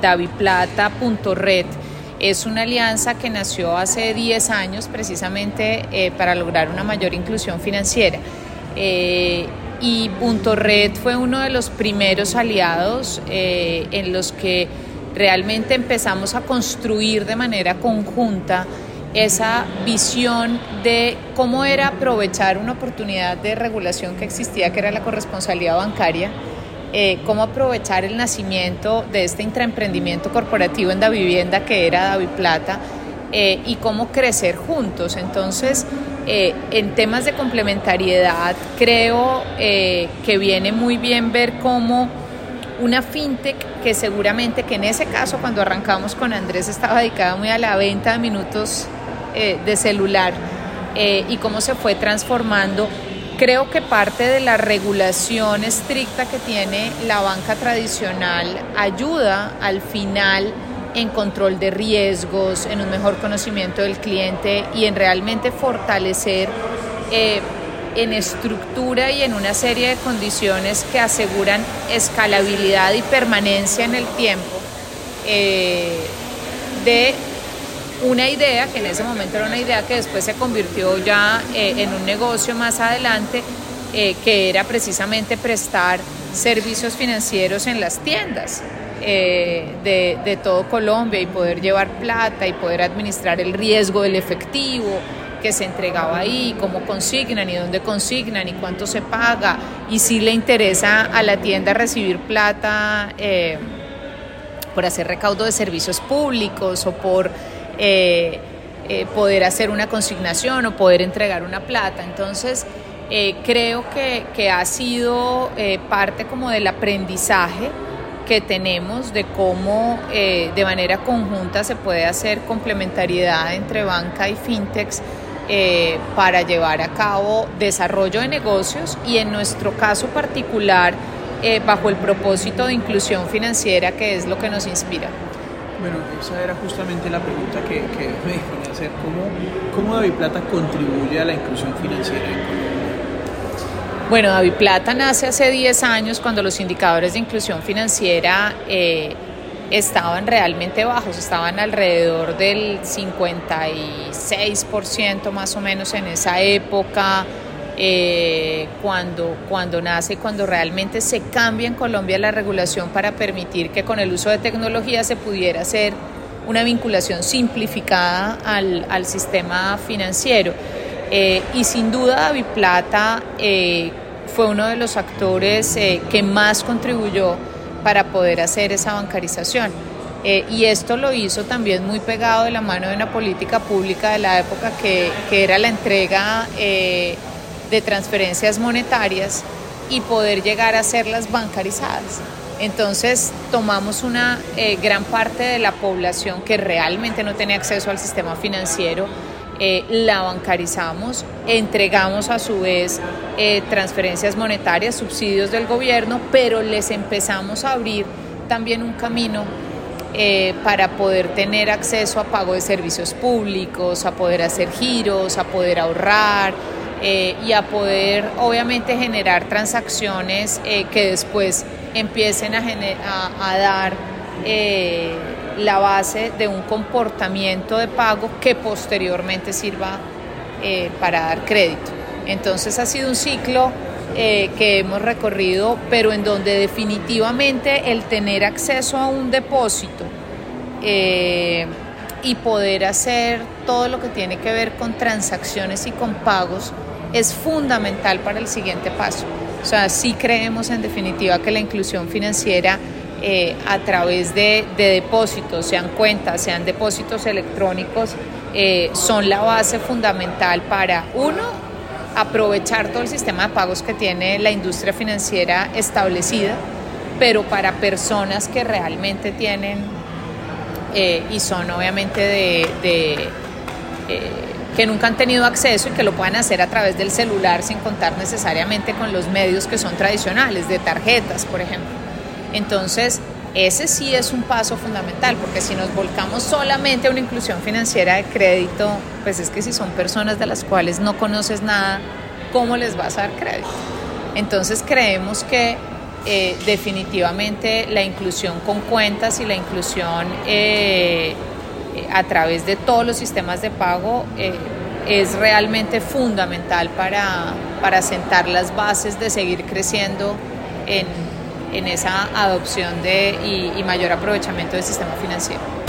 daviplata.red es una alianza que nació hace 10 años precisamente eh, para lograr una mayor inclusión financiera. Eh, y Punto Red fue uno de los primeros aliados eh, en los que realmente empezamos a construir de manera conjunta esa visión de cómo era aprovechar una oportunidad de regulación que existía, que era la corresponsabilidad bancaria, eh, cómo aprovechar el nacimiento de este intraemprendimiento corporativo en la vivienda que era David Plata eh, y cómo crecer juntos. Entonces, eh, en temas de complementariedad, creo que viene muy bien ver cómo una fintech que seguramente que en ese caso cuando arrancamos con Andrés estaba dedicada muy a la venta de minutos de celular y cómo se fue transformando Creo que parte de la regulación estricta que tiene la banca tradicional ayuda al final en control de riesgos, en un mejor conocimiento del cliente y en realmente fortalecer eh, en estructura y en una serie de condiciones que aseguran escalabilidad y permanencia en el tiempo eh, de una idea que en ese momento era una idea que después se convirtió ya eh, en un negocio más adelante, eh, que era precisamente prestar servicios financieros en las tiendas. Eh, de, de, todo Colombia y poder llevar plata y poder administrar el riesgo del efectivo que se entregaba ahí, cómo consignan y dónde consignan y cuánto se paga y si le interesa a la tienda recibir plata por hacer recaudo de servicios públicos o por eh, eh, poder hacer una consignación o poder entregar una plata. Entonces, eh, creo que, ha sido parte como del aprendizaje que tenemos de cómo de manera conjunta se puede hacer complementariedad entre banca y fintechs para llevar a cabo desarrollo de negocios y en nuestro caso particular bajo el propósito de inclusión financiera que es lo que nos inspira. Bueno, esa era justamente la pregunta que, me iban a hacer. ¿Cómo, ¿Cómo David Plata contribuye a la inclusión financiera en Colombia? Bueno, David Plata nace hace 10 años cuando los indicadores de inclusión financiera eh, estaban realmente bajos, estaban alrededor del 56% más o menos en esa época. Eh, cuando, cuando nace, cuando realmente se cambia en Colombia la regulación para permitir que con el uso de tecnología se pudiera hacer una vinculación simplificada al, al sistema financiero. Eh, y sin duda David Plata eh, fue uno de los actores que más contribuyó para poder hacer esa bancarización. y esto lo hizo también muy pegado de la mano de una política pública de la época que, que era la entrega de transferencias monetarias y poder llegar a hacerlas bancarizadas. Entonces tomamos una eh, gran parte de la población que realmente no tenía acceso al sistema financiero, eh, la bancarizamos, entregamos a su vez eh, transferencias monetarias, subsidios del gobierno, pero les empezamos a abrir también un camino para poder tener acceso a pago de servicios públicos, a poder hacer giros, a poder ahorrar, eh, y a poder obviamente generar transacciones eh, que después empiecen a, dar eh, la base de un comportamiento de pago que posteriormente sirva para dar crédito. Entonces ha sido un ciclo que hemos recorrido, pero en donde definitivamente el tener acceso a un depósito y poder hacer todo lo que tiene que ver con transacciones y con pagos es fundamental para el siguiente paso. O sea, sí creemos en definitiva que la inclusión financiera eh, a través de, depósitos, sean cuentas, sean depósitos electrónicos, eh, son la base fundamental para, uno, aprovechar todo el sistema de pagos que tiene la industria financiera establecida, pero para personas que realmente tienen eh, y son obviamente de que nunca han tenido acceso y que lo puedan hacer a través del celular sin contar necesariamente con los medios que son tradicionales, de tarjetas, por ejemplo. Entonces, ese sí es un paso fundamental, porque si nos volcamos solamente a una inclusión financiera de crédito, pues es que si son personas de las cuales no conoces nada, ¿cómo les vas a dar crédito? Entonces creemos que eh, definitivamente la inclusión con cuentas y la inclusión eh, a través de todos los sistemas de pago es realmente fundamental para, para sentar las bases de seguir creciendo en, esa adopción de, y mayor aprovechamiento del sistema financiero.